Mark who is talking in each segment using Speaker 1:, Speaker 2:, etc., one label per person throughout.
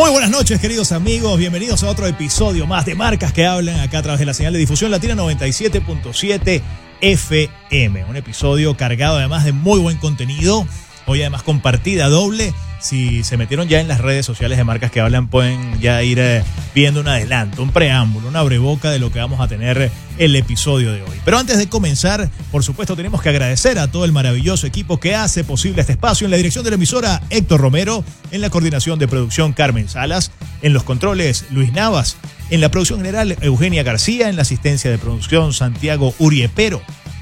Speaker 1: Muy buenas noches, queridos amigos. Bienvenidos a otro episodio más de Marcas que Hablan acá a través de la señal de difusión latina 97.7 FM. Un episodio cargado además de muy buen contenido. Hoy además compartida doble si se metieron ya en las redes sociales de marcas que hablan, pueden ya ir eh, viendo un adelanto, un preámbulo, una breboca de lo que vamos a tener el episodio de hoy. Pero antes de comenzar, por supuesto, tenemos que agradecer a todo el maravilloso equipo que hace posible este espacio. En la dirección de la emisora, Héctor Romero. En la coordinación de producción, Carmen Salas. En los controles, Luis Navas. En la producción general, Eugenia García. En la asistencia de producción, Santiago Uriepero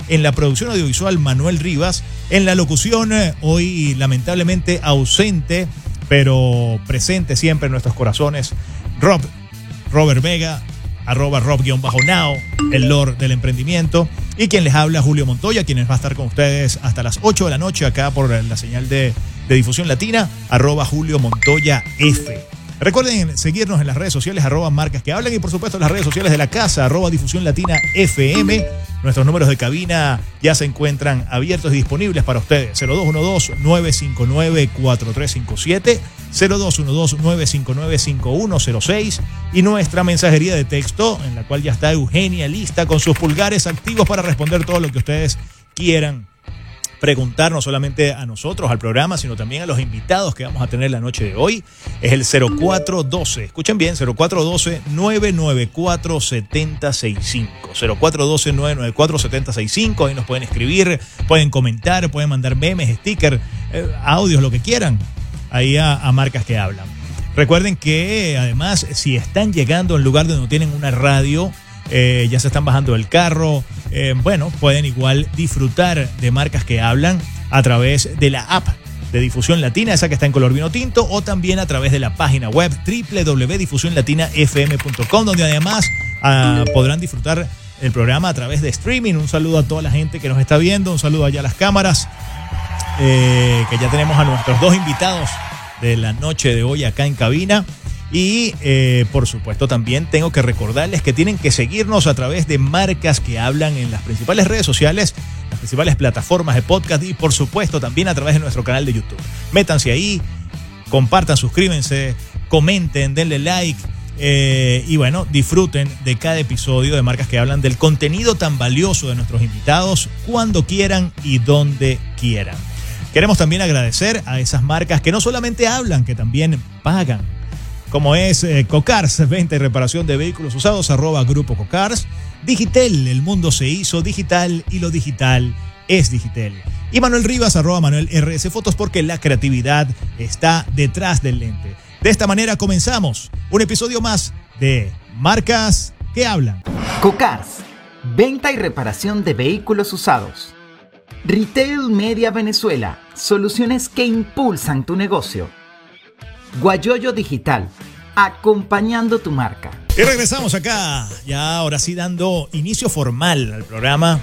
Speaker 1: en la producción audiovisual Manuel Rivas, en la locución eh, hoy lamentablemente ausente, pero presente siempre en nuestros corazones, Rob, Robert Vega, arroba Rob-Now, el Lord del emprendimiento, y quien les habla, Julio Montoya, quienes va a estar con ustedes hasta las 8 de la noche acá por la señal de, de difusión latina, arroba Julio Montoya F. Recuerden seguirnos en las redes sociales, arroba marcas que hablan y por supuesto en las redes sociales de la casa, arroba difusión latina FM. Nuestros números de cabina ya se encuentran abiertos y disponibles para ustedes. 0212-959-4357, 0212-959-5106 y nuestra mensajería de texto en la cual ya está Eugenia lista con sus pulgares activos para responder todo lo que ustedes quieran preguntar no solamente a nosotros, al programa, sino también a los invitados que vamos a tener la noche de hoy. Es el 0412, escuchen bien, 0412-994-7065. 0412-994-7065, ahí nos pueden escribir, pueden comentar, pueden mandar memes, stickers, eh, audios, lo que quieran, ahí a, a marcas que hablan. Recuerden que además, si están llegando al lugar donde no tienen una radio, eh, ya se están bajando del carro. Eh, bueno, pueden igual disfrutar de marcas que hablan a través de la app de Difusión Latina, esa que está en color vino tinto, o también a través de la página web www.difusionlatinafm.com, donde además ah, podrán disfrutar el programa a través de streaming. Un saludo a toda la gente que nos está viendo, un saludo allá a las cámaras, eh, que ya tenemos a nuestros dos invitados de la noche de hoy acá en cabina. Y eh, por supuesto también tengo que recordarles que tienen que seguirnos a través de marcas que hablan en las principales redes sociales, las principales plataformas de podcast y por supuesto también a través de nuestro canal de YouTube. Métanse ahí, compartan, suscríbanse, comenten, denle like. Eh, y bueno, disfruten de cada episodio de marcas que hablan del contenido tan valioso de nuestros invitados cuando quieran y donde quieran. Queremos también agradecer a esas marcas que no solamente hablan, que también pagan como es eh, Cocars, venta y reparación de vehículos usados, arroba Grupo Cocars. Digitel, el mundo se hizo digital y lo digital es digital. Y Manuel Rivas, arroba Manuel RS Fotos, porque la creatividad está detrás del lente. De esta manera comenzamos un episodio más de Marcas que hablan.
Speaker 2: Cocars, venta y reparación de vehículos usados. Retail Media Venezuela, soluciones que impulsan tu negocio. Guayoyo Digital, acompañando tu marca.
Speaker 1: Y regresamos acá, ya ahora sí dando inicio formal al programa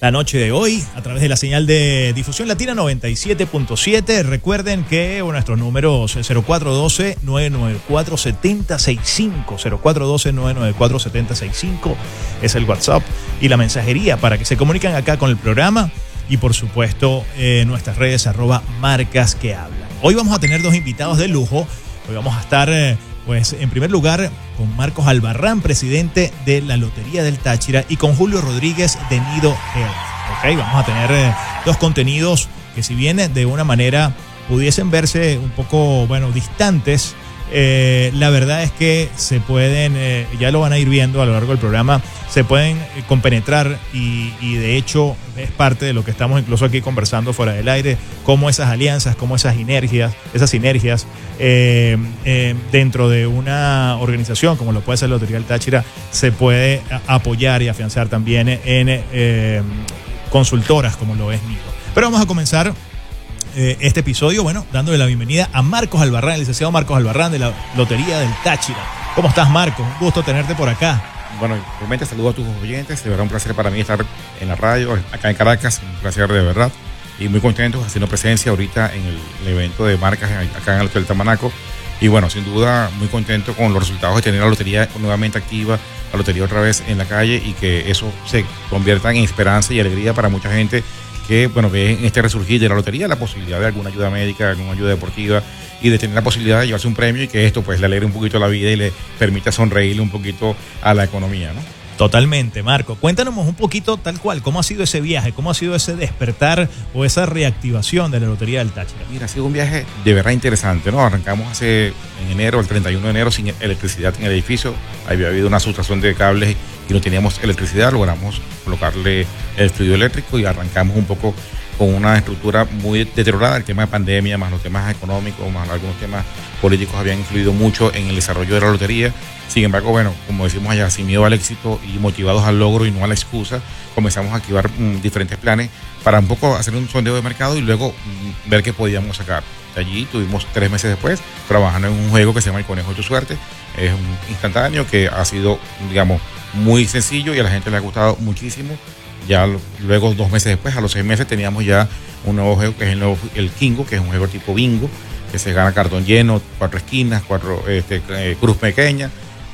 Speaker 1: la noche de hoy a través de la señal de difusión latina 97.7. Recuerden que nuestros números 0412-994-7065, 0412-994-7065 es el WhatsApp y la mensajería para que se comuniquen acá con el programa y por supuesto eh, nuestras redes arroba marcas que hablan. Hoy vamos a tener dos invitados de lujo. Hoy vamos a estar, eh, pues, en primer lugar con Marcos Albarrán, presidente de la Lotería del Táchira, y con Julio Rodríguez de Nido Health. Ok, vamos a tener eh, dos contenidos que si bien de una manera pudiesen verse un poco, bueno, distantes, eh, la verdad es que se pueden, eh, ya lo van a ir viendo a lo largo del programa, se pueden eh, compenetrar y, de hecho es parte de lo que estamos incluso aquí conversando fuera del aire, cómo esas alianzas, cómo esas sinergias, esas sinergias dentro de una organización como lo puede ser la Lotería del Táchira, se puede apoyar y afianzar también en consultoras como lo es Nido. Pero vamos a comenzar eh, este episodio, bueno, dándole la bienvenida a Marcos Albarrán, el licenciado Marcos Albarrán de la Lotería del Táchira. ¿Cómo estás, Marcos? Un gusto tenerte por acá.
Speaker 3: Bueno, realmente saludo a tus oyentes, de verdad un placer para mí estar en la radio, acá en Caracas, un placer de verdad. Y muy contento haciendo presencia ahorita en el, evento de marcas acá en el Hotel Tamanaco. Y bueno, sin duda, muy contento con los resultados de tener la lotería nuevamente activa, la lotería otra vez en la calle y que eso se convierta en esperanza y alegría para mucha gente que, bueno, ve en este resurgir de la lotería la posibilidad de alguna ayuda médica, alguna ayuda deportiva y de tener la posibilidad de llevarse un premio y que esto pues le alegre un poquito la vida y le permita sonreírle un poquito a la economía, ¿no?
Speaker 1: Totalmente, Marco. Cuéntanos un poquito tal cual, cómo ha sido ese viaje, cómo ha sido ese despertar o esa reactivación de la Lotería del Táchira.
Speaker 3: Mira, ha sido un viaje de verdad interesante, ¿no? Arrancamos hace en enero, el 31 de enero, sin electricidad en el edificio. Había habido una sustracción de cables y no teníamos electricidad. Logramos colocarle el fluido eléctrico y arrancamos un poco con una estructura muy deteriorada. El tema de pandemia, más los temas económicos, más algunos temas políticos habían influido mucho en el desarrollo de la lotería. Sin embargo, bueno, como decimos allá, sin miedo al éxito y motivados al logro y no a la excusa, comenzamos a activar mm, diferentes planes para un poco hacer un sondeo de mercado y luego mm, ver qué podíamos sacar. De allí tuvimos tres meses después trabajando en un juego que se llama El Conejo de tu Suerte. Es un instantáneo que ha sido, digamos, muy sencillo y a la gente le ha gustado muchísimo. Ya luego, dos meses después, a los seis meses, teníamos ya un nuevo juego que es el, el Kingo, que es un juego tipo bingo, que se gana cartón lleno, cuatro esquinas, cuatro este, eh, cruz pequeña.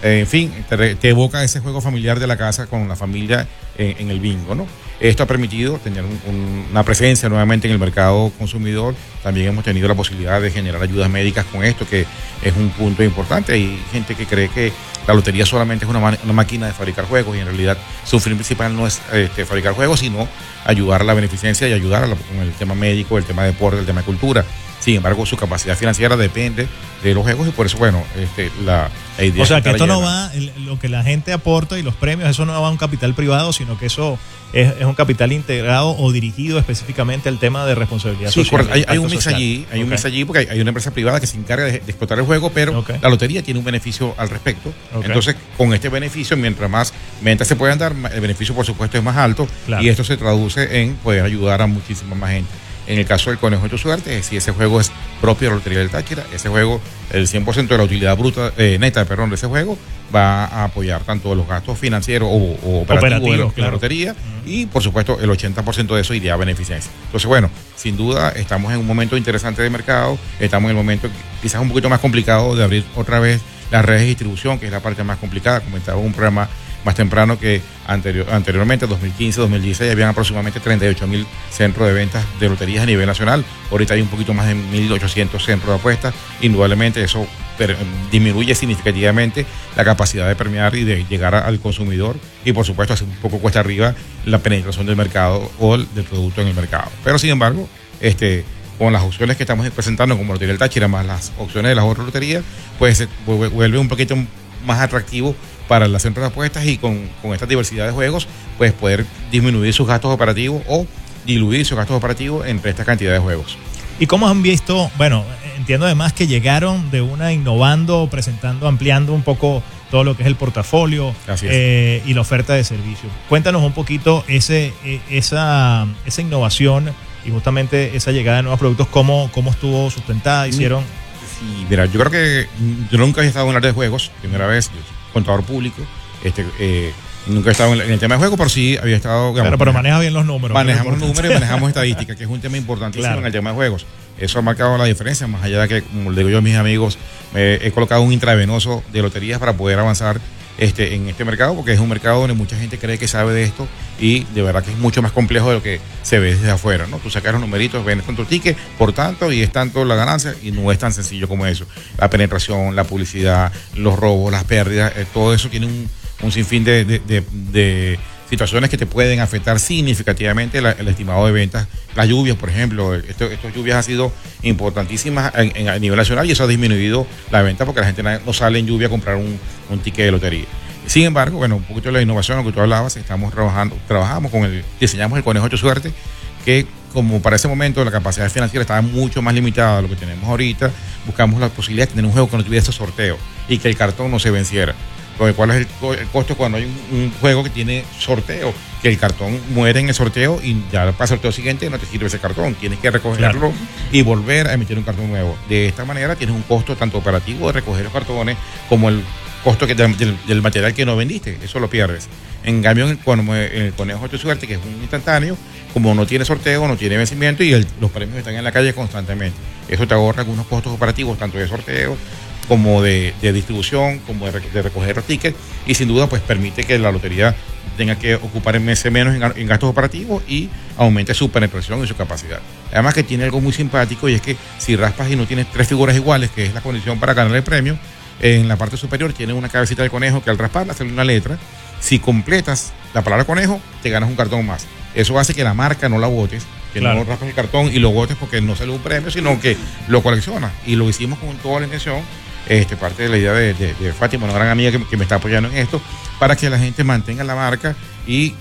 Speaker 3: Eh, en fin, te, te, evoca ese juego familiar de la casa con la familia en, en el bingo, ¿no? Esto ha permitido tener un, un, una presencia nuevamente en el mercado consumidor. También hemos tenido la posibilidad de generar ayudas médicas con esto, que es un punto importante. Hay gente que cree que la lotería solamente es una, máquina de fabricar juegos y en realidad su fin principal no es este, fabricar juegos, sino ayudar a la beneficencia y ayudar a la, con el tema médico, el tema de deporte, el tema de cultura. Sin embargo, su capacidad financiera depende de los juegos y por eso, bueno, este, la, la idea
Speaker 1: O sea, que esto no va, lo que la gente aporta y los premios, eso no va a un capital privado, sino que eso es, es un capital integrado o dirigido específicamente al tema de responsabilidad
Speaker 3: sí,
Speaker 1: social.
Speaker 3: Hay, hay un mix allí, hay okay. un mix allí porque hay, hay, una empresa privada que se encarga de, de explotar el juego, pero okay. la lotería tiene un beneficio al respecto. Okay. Entonces, con este beneficio, mientras más ventas se puedan dar, el beneficio, por supuesto, es más alto
Speaker 1: Claro.
Speaker 3: y esto se traduce en poder ayudar a muchísima más gente. En el caso del Conejo de tu Suerte, si ese juego es propio de la Lotería del Táchira, ese juego, el 100% de la utilidad bruta, eh, neta, perdón, de ese juego, va a apoyar tanto los gastos financieros o, o operativos, de, la,
Speaker 1: claro.
Speaker 3: la lotería uh -huh. y, por supuesto, el 80% de eso iría a beneficencia. Entonces, bueno, sin duda, estamos en un momento interesante de mercado, estamos en el momento quizás un poquito más complicado de abrir otra vez las redes de distribución, que es la parte más complicada. Comentaba un programa más temprano que anterior, anteriormente, 2015, 2016, habían aproximadamente 38 mil centros de ventas de loterías a nivel nacional. Ahorita hay un poquito más de 1.800 centros de apuestas. Indudablemente eso disminuye significativamente la capacidad de premiar y de llegar al consumidor y por supuesto hace un poco cuesta arriba la penetración del mercado o del producto en el mercado. Pero sin embargo, este, con las opciones que estamos presentando como Lotería del Táchira más las opciones de las otras loterías, pues se vuelve un poquito más atractivo para las centros de apuestas y con, con, esta diversidad de juegos, pues poder disminuir sus gastos operativos o diluir sus gastos operativos entre esta cantidad de juegos.
Speaker 1: ¿Y cómo han visto? Bueno, entiendo además que llegaron de una innovando, presentando, ampliando un poco todo lo que es el portafolio eh, y la oferta de servicios. Cuéntanos un poquito ese, e, esa, esa innovación y justamente esa llegada de nuevos productos, cómo, cómo estuvo sustentada, hicieron...
Speaker 3: Sí, mira, yo creo que yo nunca he estado en el área de juegos, primera vez, contador público, este, eh, nunca he estado en el tema de juego, pero sí había estado.
Speaker 1: Digamos, pero, pero maneja bien los números.
Speaker 3: Manejamos números y manejamos estadística, que es un tema importantísimo claro. en el tema de juegos. Eso ha marcado la diferencia, más allá de que, como le digo yo a mis amigos, me he colocado un intravenoso de loterías para poder avanzar este, en este mercado, porque es un mercado donde mucha gente cree que sabe de esto y de verdad que es mucho más complejo de lo que se ve desde afuera, ¿no? Tú sacas los numeritos, ven tanto ticket, por tanto, y es tanto la ganancia, y no es tan sencillo como eso. La penetración, la publicidad, los robos, las pérdidas, eh, todo eso tiene un, un sinfín de situaciones que te pueden afectar significativamente el estimado de ventas. Las lluvias, por ejemplo, estas lluvias han sido importantísimas en, en, a nivel nacional y eso ha disminuido la venta porque la gente no sale en lluvia a comprar un, un ticket de lotería. Sin embargo, bueno, un poquito de la innovación, lo que tú hablabas, estamos trabajando, trabajamos con el, diseñamos el conejo de suerte, que como para ese momento la capacidad financiera estaba mucho más limitada de lo que tenemos ahorita, buscamos la posibilidad de tener un juego que no tuviera ese sorteo y que el cartón no se venciera. ¿Cuál es el, el, costo cuando hay un, un, juego que tiene sorteo? Que el cartón muere en el sorteo y ya para el sorteo siguiente no te sirve ese cartón. Tienes que recogerlo claro. y volver a emitir un cartón nuevo. De esta manera tienes un costo tanto operativo de recoger los cartones como el costo que del, del, material que no vendiste. Eso lo pierdes. En cambio, cuando, el conejo de suerte, que es un instantáneo, como no tiene sorteo, no tiene vencimiento y el, los premios están en la calle constantemente. Eso te ahorra algunos costos operativos, tanto de sorteo como de, de distribución, como de, de, recoger los tickets y sin duda pues permite que la lotería tenga que ocupar en meses menos en, gastos operativos y aumente su penetración y su capacidad. Además que tiene algo muy simpático y es que si raspas y no tienes tres figuras iguales, que es la condición para ganar el premio, en la parte superior tiene una cabecita de conejo que al rasparla sale una letra. Si completas la palabra conejo, te ganas un cartón más. Eso hace que la marca no la votes, que no raspas el cartón y lo votes porque no sale un premio, sino que lo coleccionas. Y lo hicimos con toda la intención este, parte de la idea de, Fátima, una gran amiga que, me está apoyando en esto, para que la gente mantenga la marca y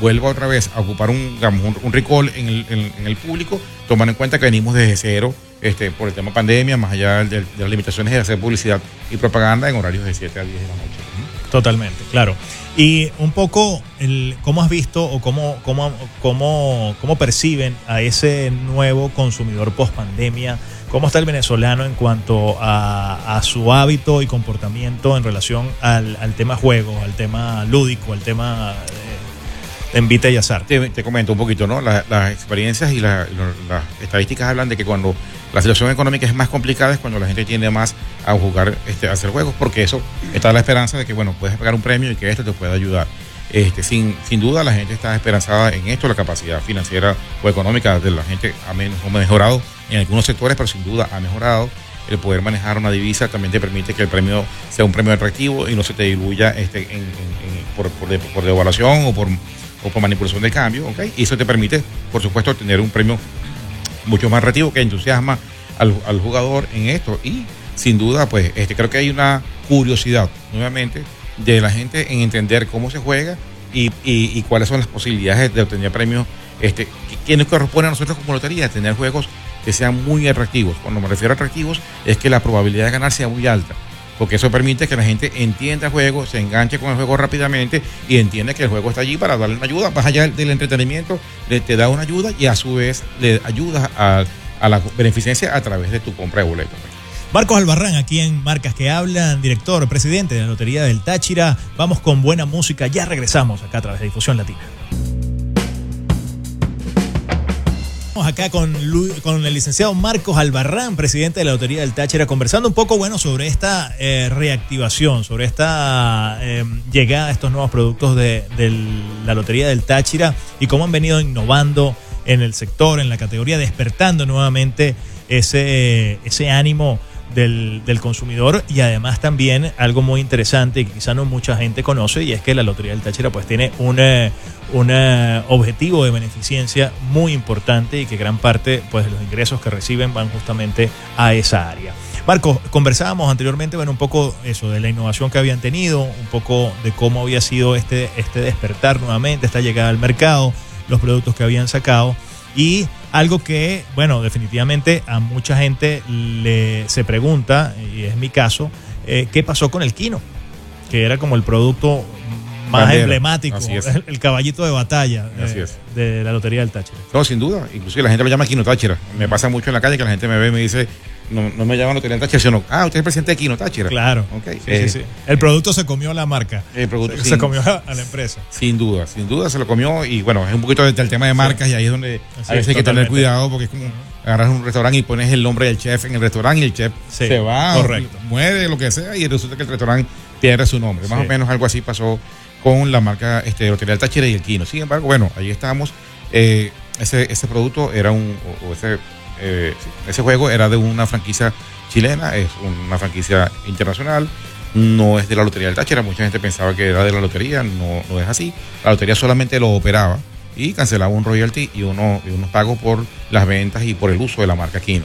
Speaker 3: vuelva otra vez a ocupar un, un, recall en el, público, tomando en cuenta que venimos desde cero este, por el tema pandemia, más allá de, las limitaciones de hacer publicidad y propaganda en horarios de 7 a 10 de la noche.
Speaker 1: Totalmente, claro. Y un poco, el, ¿cómo has visto o cómo, cómo, cómo, cómo perciben a ese nuevo consumidor post pandemia? ¿Cómo está el venezolano en cuanto a, su hábito y comportamiento en relación al, tema juego, al tema lúdico, al tema de, envite y azar?
Speaker 3: Te, comento un poquito, ¿no? las experiencias y las estadísticas hablan de que cuando la situación económica es más complicada es cuando la gente tiende más a jugar, este, a hacer juegos, porque eso está la esperanza de que, bueno, puedes pagar un premio y que esto te pueda ayudar. Este, sin, sin duda la gente está esperanzada en esto, la capacidad financiera o económica de la gente ha, mejorado en algunos sectores, pero sin duda ha mejorado. El poder manejar una divisa también te permite que el premio sea un premio atractivo y no se te diluya este, por, por, devaluación o por, o por manipulación del cambio. ¿okay? Y eso te permite, por supuesto, tener un premio mucho más atractivo que entusiasma al, al jugador en esto. Y sin duda, pues este, creo que hay una curiosidad nuevamente de la gente en entender cómo se juega y, cuáles son las posibilidades de obtener premios. Este, ¿Qué nos corresponde a nosotros como lotería? Tener juegos que sean muy atractivos. Cuando me refiero a atractivos, es que la probabilidad de ganar sea muy alta. Porque eso permite que la gente entienda el juego, se enganche con el juego rápidamente y entienda que el juego está allí para darle una ayuda. Más allá del entretenimiento, te da una ayuda y a su vez le ayuda a, a la beneficencia a través de tu compra de boletos.
Speaker 1: Marcos Albarrán, aquí en Marcas que Hablan, director, presidente de la Lotería del Táchira. Vamos con buena música, ya regresamos acá a través de Difusión Latina. Acá con, con el licenciado Marcos Albarrán, presidente de la Lotería del Táchira, conversando un poco bueno sobre esta eh, reactivación, sobre esta eh, llegada de estos nuevos productos de, de la Lotería del Táchira y cómo han venido innovando en el sector, en la categoría, despertando nuevamente ese, ese ánimo del, consumidor y además también algo muy interesante que quizá no mucha gente conoce y es que la Lotería del Táchira pues tiene un, eh, un eh, objetivo de beneficencia muy importante y que gran parte pues de los ingresos que reciben van justamente a esa área. Marco, conversábamos anteriormente, bueno, un poco eso, de la innovación que habían tenido, un poco de cómo había sido este, este despertar nuevamente, esta llegada al mercado, los productos que habían sacado y algo que, bueno, definitivamente a mucha gente le, se pregunta, y es mi caso, eh, ¿qué pasó con el Kino? Que era como el producto más emblemático, el, caballito de batalla de, la Lotería del Táchira.
Speaker 3: No, sin duda. Inclusive la gente lo llama Kino Táchira. Me pasa mucho en la calle que la gente me ve y me dice, no, no me llaman Lotería del Táchira, sino, ah, usted es presidente de Kino Táchira.
Speaker 1: Claro. Okay. Sí, sí, sí. El producto se comió la marca.
Speaker 3: El producto
Speaker 1: se, comió a la empresa.
Speaker 3: Sin duda, sin duda se lo comió. Y bueno, es un poquito del tema de marcas y ahí es donde a veces hay que tener cuidado porque es como agarras un restaurante y pones el nombre del chef en el restaurante y el chef se va, correcto. mueve lo que sea y resulta que el restaurante pierde su nombre. Más o menos algo así pasó con la marca este, del Táchira y el Quino. Sin embargo, bueno, ahí estamos. Eh, ese, ese producto era un, o ese, eh, ese juego era de una franquicia chilena, es una franquicia internacional, no es de la Lotería del Táchira, mucha gente pensaba que era de la lotería, no, no es así. La lotería solamente lo operaba y cancelaba un royalty y, uno, y unos pagos por las ventas y por el uso de la marca Quino.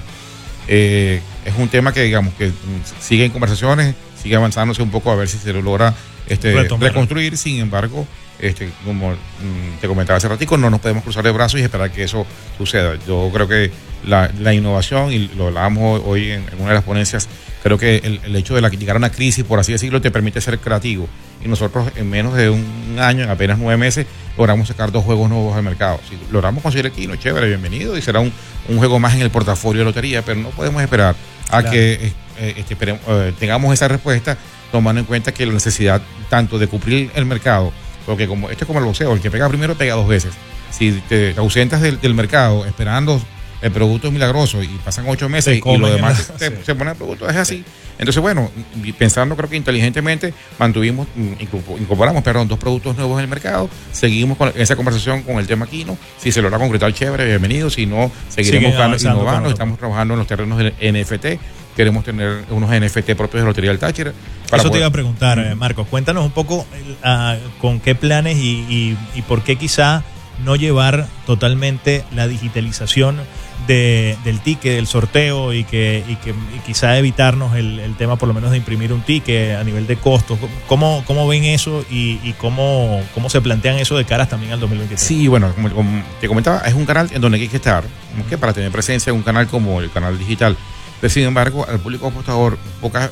Speaker 3: Eh, es un tema que digamos que sigue en conversaciones, sigue avanzándose un poco a ver si se lo logra este, reconstruir, sin embargo, este, como mm, te comentaba hace ratico, no nos podemos cruzar de brazos y esperar que eso suceda. Yo creo que la, innovación, y lo hablábamos hoy en, una de las ponencias, creo que el, hecho de la, llegar a una crisis, por así decirlo, te permite ser creativo. Y nosotros en menos de un año, en apenas nueve meses, logramos sacar dos juegos nuevos al mercado. Si logramos conseguir el Kino, chévere, bienvenido, y será un, juego más en el portafolio de lotería, pero no podemos esperar a que eh, este, eh, tengamos esa respuesta tomando en cuenta que la necesidad tanto de cumplir el mercado, porque como esto es como el boxeo, el que pega primero pega dos veces. Si te ausentas del, mercado esperando el producto es milagroso y pasan ocho meses y lo demás se, se, pone el producto, es así. Entonces, bueno, pensando creo que inteligentemente, mantuvimos, mm, incorporamos, perdón, dos productos nuevos en el mercado, seguimos con esa conversación con el tema Kino, si se logra concretar, chévere, bienvenido, si no, seguiremos innovando, estamos trabajando en los terrenos del NFT, queremos tener unos NFT propios de Lotería del Táchira.
Speaker 1: Eso te iba a preguntar, eh, Marcos, cuéntanos un poco uh, con qué planes y, y, y por qué quizá no llevar totalmente la digitalización de, del ticket, del sorteo y que, y que quizá evitarnos el, el, tema por lo menos de imprimir un ticket a nivel de costos. ¿Cómo, cómo ven eso y, y, cómo, cómo se plantean eso de caras también al 2023?
Speaker 3: Sí, bueno, como, como te comentaba, es un canal en donde hay que estar, que para tener presencia en un canal como el canal digital. Sin embargo, al público apostador, poca,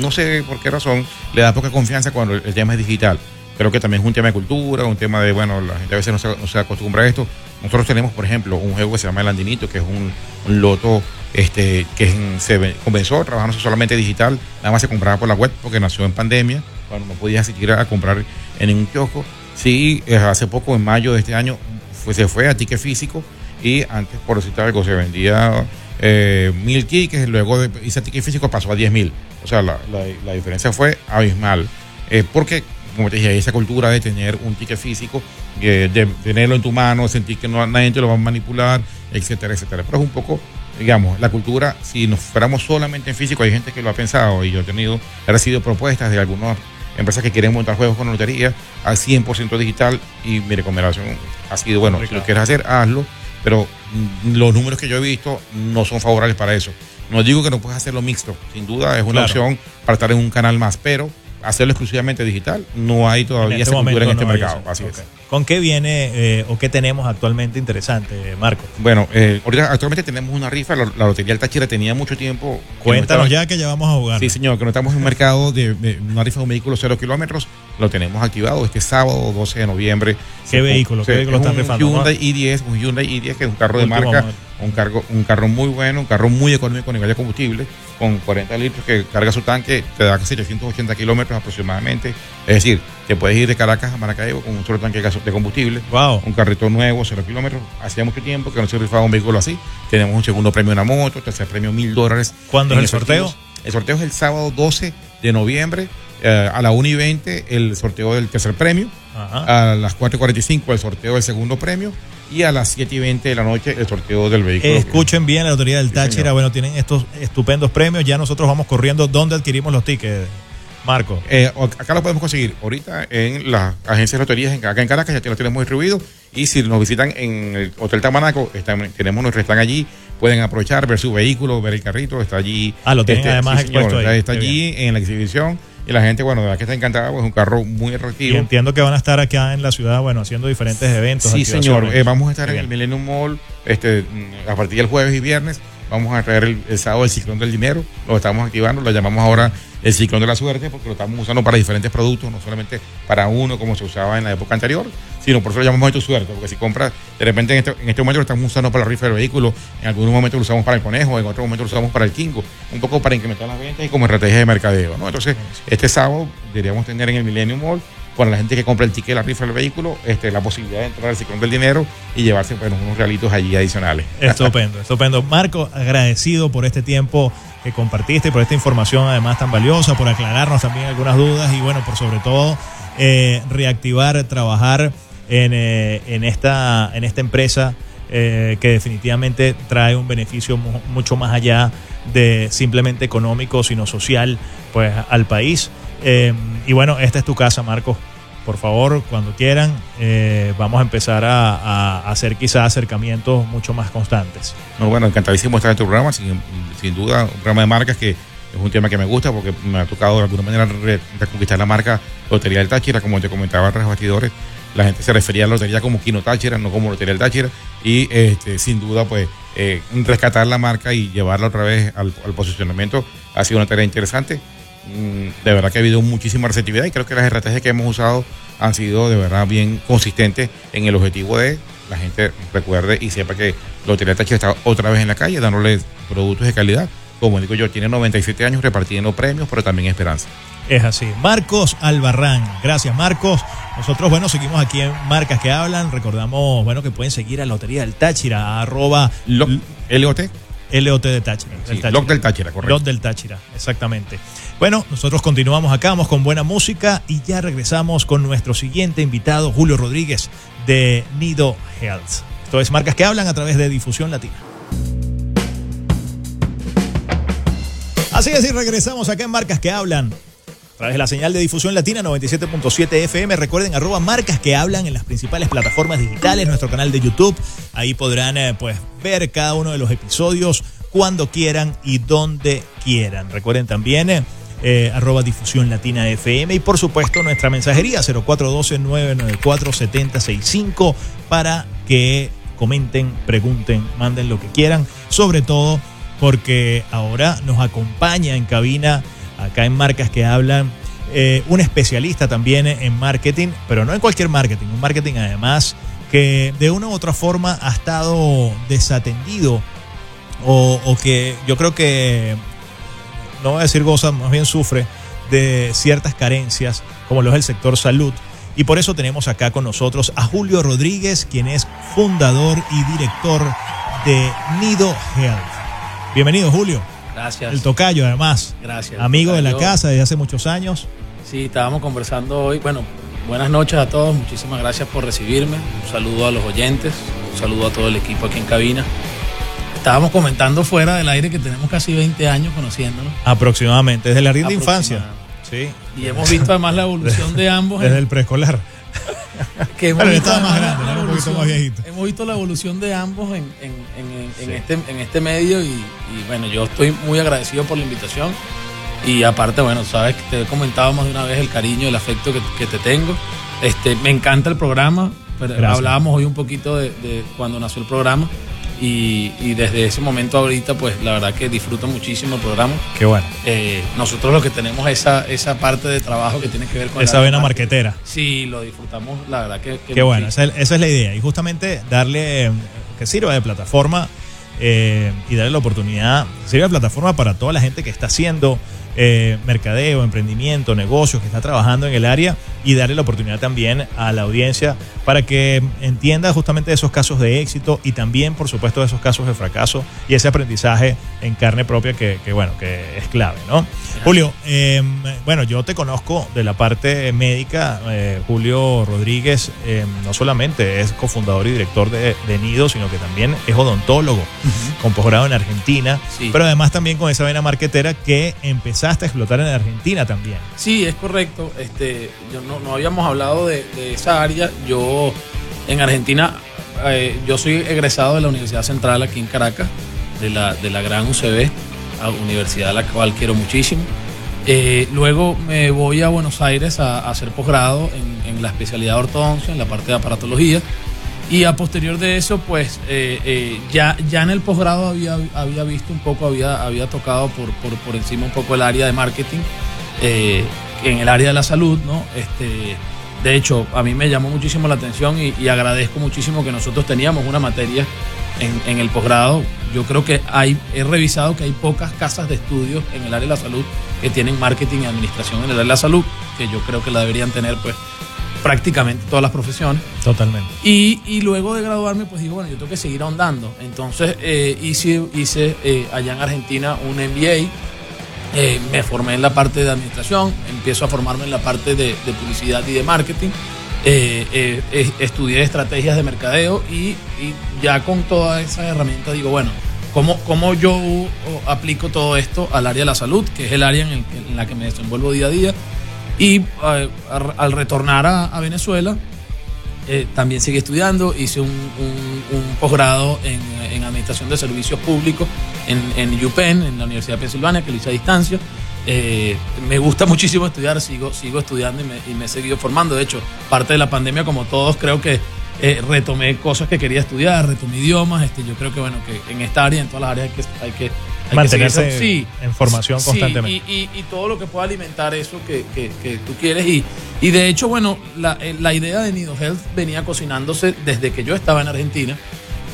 Speaker 3: no sé por qué razón, le da poca confianza cuando el tema es digital creo que también es un tema de cultura, un tema de, bueno, la gente a veces no se, acostumbra a esto. Nosotros tenemos, por ejemplo, un juego que se llama El Andinito, que es un, loto este, que se comenzó trabajando solamente digital, nada más se compraba por la web porque nació en pandemia, cuando no podías asistir a comprar en ningún kiosco. Sí, hace poco, en mayo de este año, fue, se fue a ticket físico y antes, por decir algo, se vendía eh, mil tickets, luego de ese ticket físico pasó a diez mil. O sea, la, la, la diferencia fue abismal. Eh, porque como te dije, esa cultura de tener un ticket físico, eh, de tenerlo en tu mano, sentir que no, nadie te lo va a manipular, etcétera, etcétera. Pero es un poco, digamos, la cultura, si nos fuéramos solamente en físico, hay gente que lo ha pensado y yo he tenido, he recibido propuestas de algunas empresas que quieren montar juegos con lotería al 100% digital y mi recomendación ha sido, bueno, si lo quieres hacer, hazlo, pero los números que yo he visto no son favorables para eso. No digo que no puedes hacerlo mixto, sin duda es una claro. opción para estar en un canal más, pero hacerlo exclusivamente digital, no hay todavía en este esa cultura en este no mercado. Así okay. es.
Speaker 1: ¿Con qué viene eh, o qué tenemos actualmente interesante, Marco?
Speaker 3: Bueno, eh, ahorita actualmente tenemos una rifa, la, la Lotería del Táchira tenía mucho tiempo.
Speaker 1: Cuéntanos no ya que ya vamos a jugar.
Speaker 3: Sí, señor, que no estamos en un mercado de, de, una rifa de un vehículo cero kilómetros, lo tenemos activado este sábado 12 de noviembre.
Speaker 1: ¿Qué vehículo? ¿Qué vehículo están rifando?
Speaker 3: Un Hyundai i10, un Hyundai i10 que es un carro de marca, un, cargo, un carro muy bueno, un carro muy económico a nivel de combustible, con 40 litros que carga su tanque, te da 780 kilómetros aproximadamente. Es decir, te puedes ir de Caracas a Maracaibo con un solo tanque de combustible.
Speaker 1: Wow.
Speaker 3: Un carrito nuevo, cero kilómetros. Hacía mucho tiempo que no se rifaba un vehículo así. Tenemos un segundo premio en la moto, tercer premio mil dólares.
Speaker 1: ¿Cuándo es el sorteo?
Speaker 3: El sorteo es el sábado 12 de noviembre. Eh, a la 1 y 20 el sorteo del tercer premio. Ajá. A las 4 y 45 el sorteo del segundo premio. Y a las 7 y 20 de la noche el sorteo del vehículo.
Speaker 1: Escuchen bien la autoridad del Táchira. Bueno, tienen estos estupendos premios. Ya nosotros vamos corriendo. ¿Dónde adquirimos los tickets? Marco.
Speaker 3: Eh, acá lo podemos conseguir ahorita en las agencias de loterías en, acá en Caracas, ya lo tenemos distribuido. Y si nos visitan en el Hotel Tamanaco, están, tenemos nuestro stand allí, pueden aprovechar, ver su vehículo, ver el carrito, está allí.
Speaker 1: Ah, lo tienen
Speaker 3: este,
Speaker 1: además
Speaker 3: sí, señor, está, está allí en la exhibición. Y la gente, bueno, de verdad que está encantada, pues es un carro muy atractivo.
Speaker 1: Y entiendo que van a estar acá en la ciudad, bueno, haciendo diferentes eventos.
Speaker 3: Sí, señor. Eh, vamos a estar en el Millennium Mall este, a partir del jueves y viernes. Vamos a traer el, sábado el ciclón del dinero. Lo estamos activando, lo llamamos ahora el ciclón de la suerte porque lo estamos usando para diferentes productos, no solamente para uno como se usaba en la época anterior, sino por eso lo llamamos tu suerte, porque si compras, de repente en este, este momento lo estamos usando para la rifa del vehículo, en algún momento lo usamos para el conejo, en otro momento lo usamos para el kingo, un poco para incrementar las ventas y como estrategia de mercadeo. ¿no? Entonces, este sábado deberíamos tener en el Millennium Mall para la gente que compra el ticket la rifa del vehículo, este, la posibilidad de entrar al ciclón del dinero y llevarse bueno, unos realitos allí adicionales.
Speaker 1: Estupendo, estupendo. Marco, agradecido por este tiempo que compartiste, por esta información además tan valiosa, por aclararnos también algunas dudas y bueno, por sobre todo eh, reactivar, trabajar en, eh, en, esta, en esta empresa eh, que definitivamente trae un beneficio mu mucho más allá de simplemente económico, sino social, pues al país. Eh, y bueno, esta es tu casa, Marcos. Por favor, cuando quieran, eh, vamos a empezar a, hacer quizás acercamientos mucho más constantes.
Speaker 3: No, bueno, encantadísimo estar en tu programa, sin, duda, un programa de marcas que es un tema que me gusta porque me ha tocado de alguna manera reconquistar la marca Lotería del Táchira, como te comentaba tras bastidores. La gente se refería a la lotería como Kino Táchira, no como Lotería del Táchira. Y este, sin duda, pues, eh, rescatar la marca y llevarla otra vez al posicionamiento ha sido una tarea interesante de verdad que ha habido muchísima receptividad y creo que las estrategias que hemos usado han sido de verdad bien consistentes en el objetivo de la gente recuerde y sepa que Lotería Táchira está otra vez en la calle dándole productos de calidad. Como digo yo, tiene 97 años repartiendo premios, pero también esperanza.
Speaker 1: Es así. Marcos Albarrán. Gracias, Marcos. Nosotros, bueno, seguimos aquí en Marcas que Hablan. Recordamos, bueno, que pueden seguir a Lotería del Táchira, arroba
Speaker 3: Lo, LOT.
Speaker 1: LOT de Táchira.
Speaker 3: Sí, del Táchira, correcto.
Speaker 1: LOT del Táchira, exactamente. Bueno, nosotros continuamos acá, vamos con buena música y ya regresamos con nuestro siguiente invitado, Julio Rodríguez, de Nido Health. Esto es marcas que hablan a través de Difusión Latina. Así es, y regresamos acá en Marcas que hablan. A través de la señal de difusión latina 97.7 FM. Recuerden, arroba marcas que hablan en las principales plataformas digitales, nuestro canal de YouTube. Ahí podrán eh, pues, ver cada uno de los episodios cuando quieran y donde quieran. Recuerden también eh, eh, arroba difusión latina FM y por supuesto nuestra mensajería 0412-994-7065 para que comenten, pregunten, manden lo que quieran. Sobre todo porque ahora nos acompaña en cabina acá en Marcas que hablan, eh, un especialista también en marketing, pero no en cualquier marketing, un marketing además que de una u otra forma ha estado desatendido o, o que yo creo que, no voy a decir goza, más bien sufre de ciertas carencias, como lo es el sector salud. Y por eso tenemos acá con nosotros a Julio Rodríguez, quien es fundador y director de Nido Health. Bienvenido, Julio.
Speaker 4: Gracias.
Speaker 1: El tocayo, además.
Speaker 4: Gracias.
Speaker 1: Amigo de la casa desde hace muchos años.
Speaker 4: Sí, estábamos conversando hoy. Bueno, buenas noches a todos. Muchísimas gracias por recibirme. Un saludo a los oyentes. Un saludo a todo el equipo aquí en cabina. Estábamos comentando fuera del aire que tenemos casi 20 años conociéndonos.
Speaker 1: Aproximadamente, desde el jardín de infancia. Sí.
Speaker 4: Y hemos visto además la evolución de ambos.
Speaker 1: Desde el preescolar.
Speaker 4: que hemos
Speaker 1: yo
Speaker 4: visto
Speaker 1: estaba más grande,
Speaker 4: la
Speaker 1: era un poquito
Speaker 4: evolución-
Speaker 1: más viejito.
Speaker 4: Hemos visto la evolución de ambos en, en- en-
Speaker 1: Sí.
Speaker 4: este, en este medio y, y, bueno, yo estoy muy agradecido por la invitación y aparte, bueno, sabes que te he comentado más de una vez el cariño, el afecto que, que te tengo. Este, me encanta el programa, pero hablábamos hoy un poquito de, de cuando nació el programa y, y desde ese momento ahorita, pues la verdad que disfruto muchísimo el programa.
Speaker 1: Qué bueno.
Speaker 4: Eh, nosotros lo que tenemos esa, esa parte de trabajo que tiene que ver con
Speaker 1: Esa vena marquetera.
Speaker 4: Sí, lo disfrutamos, la verdad que... que
Speaker 1: Qué bueno, esa, es- la idea. Y justamente darle eh, que sirva de plataforma eh, y darle la oportunidad, sirva de plataforma para toda la gente que está haciendo eh, mercadeo, emprendimiento, negocios, que está trabajando en el área y darle la oportunidad también a la audiencia para que entienda justamente esos casos de éxito y también, por supuesto, esos casos de fracaso y ese aprendizaje en carne propia que, que, bueno, que es clave, ¿no? Julio, eh, bueno, yo te conozco de la parte médica. eh, Julio Rodríguez eh, no solamente es cofundador y director de, de Nido, sino que también es odontólogo con posgrado en Argentina,
Speaker 4: Sí.
Speaker 1: pero además también con esa vena marquetera que empezaste a explotar en Argentina también.
Speaker 4: Sí, es correcto. Este, yo no, no habíamos hablado de, de esa área. Yo en Argentina, eh, yo soy egresado de la Universidad Central aquí en Caracas, de la, de la gran UCB, a universidad a la cual quiero muchísimo. Eh, luego me voy a Buenos Aires a, a hacer posgrado en, en la especialidad de ortodoncia, en la parte de aparatología. Y a posterior de eso, pues eh, eh, ya, ya en el posgrado había, había visto un poco, había, había tocado por, por, por encima un poco el área de marketing, eh, en el área de la salud, ¿no? Este, de hecho, a mí me llamó muchísimo la atención y, y agradezco muchísimo que nosotros teníamos una materia en, en el posgrado. Yo creo que hay, he revisado que hay pocas casas de estudios en el área de la salud que tienen marketing y administración en el área de la salud, que yo creo que la deberían tener pues prácticamente todas las profesiones.
Speaker 1: Totalmente.
Speaker 4: Y, y luego de graduarme, pues digo, bueno, yo tengo que seguir ahondando. Entonces eh, hice, hice eh, allá en Argentina un MBA, eh, me formé en la parte de administración, empiezo a formarme en la parte de, de publicidad y de marketing, eh, estudié estrategias de mercadeo y, y ya con todas esas herramientas digo, bueno, ¿cómo, cómo yo aplico todo esto al área de la salud, que es el área en, el que- en la que me desenvuelvo día a día? Y eh, al- retornar a, a Venezuela, eh, también seguí estudiando, hice un, un- un posgrado en, en Administración de Servicios Públicos en, en UPenn, en la Universidad de Pensilvania, que lo hice a distancia. Eh, me gusta muchísimo estudiar, sigo, sigo estudiando y me, y me he seguido formando. De hecho, parte de la pandemia, como todos, creo que eh, retomé cosas que quería estudiar, retomé idiomas. Este, yo creo que, bueno, que en esta área, en todas las áreas, hay que, hay que, hay que
Speaker 1: Mantenerse en formación
Speaker 4: Sí,
Speaker 1: constantemente.
Speaker 4: y, y- y todo lo que pueda alimentar eso que, que- que tú quieres. Y, y de hecho, bueno, la, eh, la idea de Nido Health venía cocinándose desde que yo estaba en Argentina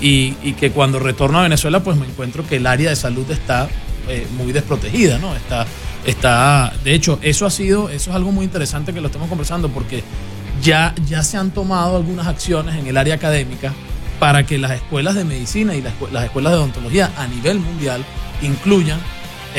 Speaker 4: y, y que cuando retorno a Venezuela, pues me encuentro que el área de salud está eh, muy desprotegida, ¿no? Está, está, de hecho, eso ha sido, eso es algo muy interesante que lo estamos conversando porque ya, ya se han tomado algunas acciones en el área académica para que las escuelas de medicina y las, las escuelas de odontología a nivel mundial incluyan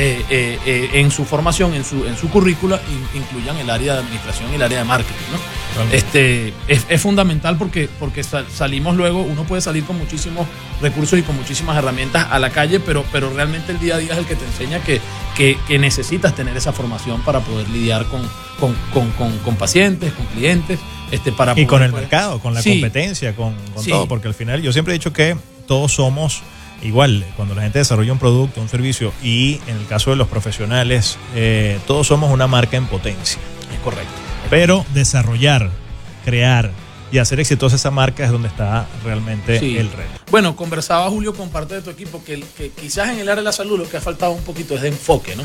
Speaker 4: eh, eh, eh, en su formación, en su, en su currícula, in- incluyan el área de administración y el área de marketing. ¿no? Este, es, es fundamental porque, porque sal- salimos luego, uno puede salir con muchísimos recursos y con muchísimas herramientas a la calle, pero, pero realmente el día a día es el que te enseña que, que, que necesitas tener esa formación para poder lidiar con, con, con- con- con pacientes, con clientes, este, para
Speaker 1: Y
Speaker 4: poder,
Speaker 1: con el
Speaker 4: pues,
Speaker 1: mercado, con la
Speaker 4: Sí.
Speaker 1: competencia, con, con
Speaker 4: Sí.
Speaker 1: todo, porque al final yo siempre he dicho que todos somos igual, cuando la gente desarrolla un producto, un servicio, y en el caso de los profesionales, eh, todos somos una marca en potencia.
Speaker 4: Es correcto.
Speaker 1: Pero desarrollar, crear y hacer exitosa esa marca es donde está realmente
Speaker 4: Sí.
Speaker 1: el reto.
Speaker 4: Bueno, conversaba Julio con parte de tu equipo que, que quizás en el área de la salud lo que ha faltado un poquito es de enfoque, ¿no?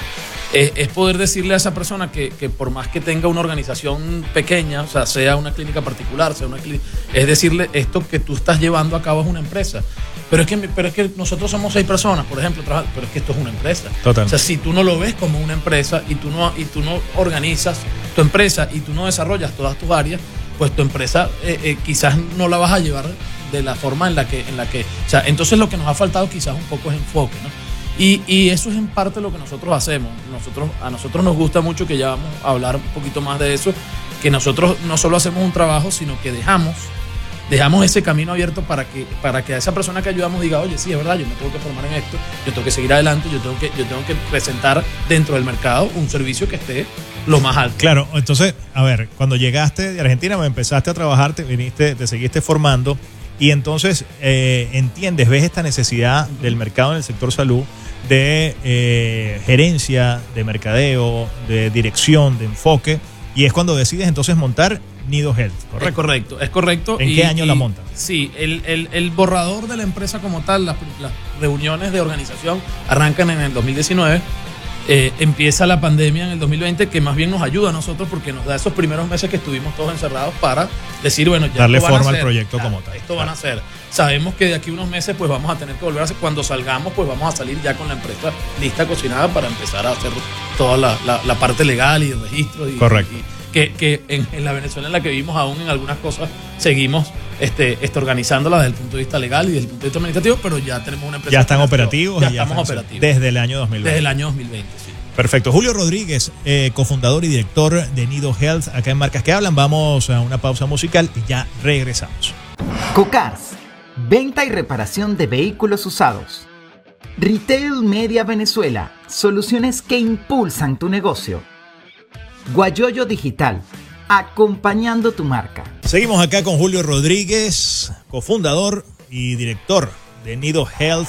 Speaker 4: Es, es poder decirle a esa persona que, que por más que tenga una organización pequeña, o sea, sea una clínica particular, sea una clínica, es decirle esto que tú estás llevando a cabo es una empresa. Pero es que, pero es que nosotros somos seis personas, por ejemplo, trabaja- pero es que esto es una empresa.
Speaker 1: Total.
Speaker 4: O sea, si tú no lo ves como una empresa y tú no, y tú no organizas tu empresa y tú no desarrollas todas tus áreas, pues tu empresa eh, eh, quizás no la vas a llevar de la forma en la que, en la que, o sea, entonces lo que nos ha faltado quizás un poco es enfoque, ¿no? Y, y eso es en parte lo que nosotros hacemos. Nosotros, a nosotros nos gusta mucho que ya vamos a hablar un poquito más de eso, que nosotros no solo hacemos un trabajo, sino que dejamos dejamos ese camino abierto para que, para que a esa persona que ayudamos diga, oye, sí, es verdad, yo me tengo que formar en esto, yo tengo que seguir adelante, yo tengo que, yo tengo que presentar dentro del mercado un servicio que esté lo más alto.
Speaker 1: Claro, entonces, a ver, cuando llegaste de Argentina, me empezaste a trabajar, te viniste, te seguiste formando y entonces eh, entiendes, ves esta necesidad del mercado en el sector salud de eh, gerencia, de mercadeo, de dirección, de enfoque y es cuando decides entonces montar Nido Health,
Speaker 4: Es
Speaker 1: ¿correcto?
Speaker 4: correcto, es correcto.
Speaker 1: ¿En qué año la montan?
Speaker 4: Sí, el, el- el borrador de la empresa como tal, las, las reuniones de organización arrancan en el 2019. Eh, empieza la pandemia en el 2020, que más bien nos ayuda a nosotros porque nos da esos primeros meses que estuvimos todos encerrados para decir, bueno, ya
Speaker 1: Darle forma al proyecto
Speaker 4: claro,
Speaker 1: como tal,
Speaker 4: Esto van a hacer. Sabemos que de aquí a unos meses pues vamos a tener que volver a hacer, cuando salgamos pues vamos a salir ya con la empresa lista cocinada para empezar a hacer toda la, la- la parte legal y el registro. Y,
Speaker 1: Correcto.
Speaker 4: y- que, que en, en la Venezuela en la que vivimos aún en algunas cosas seguimos este, este, organizándola desde el punto de vista legal y desde el punto de vista administrativo, pero ya tenemos una empresa.
Speaker 1: Ya están operativos.
Speaker 4: Ya
Speaker 1: y
Speaker 4: estamos
Speaker 1: están-
Speaker 4: operativos.
Speaker 1: Desde el año 2020.
Speaker 4: Desde el año 2020, sí.
Speaker 1: Perfecto. Julio Rodríguez, eh, cofundador y director de Nido Health, acá en Marcas que Hablan. Vamos a una pausa musical y ya regresamos.
Speaker 2: Cocars, venta y reparación de vehículos usados. Retail Media Venezuela, soluciones que impulsan tu negocio. Guayoyo Digital, acompañando tu marca.
Speaker 1: Seguimos acá con Julio Rodríguez, cofundador y director de Nido Health,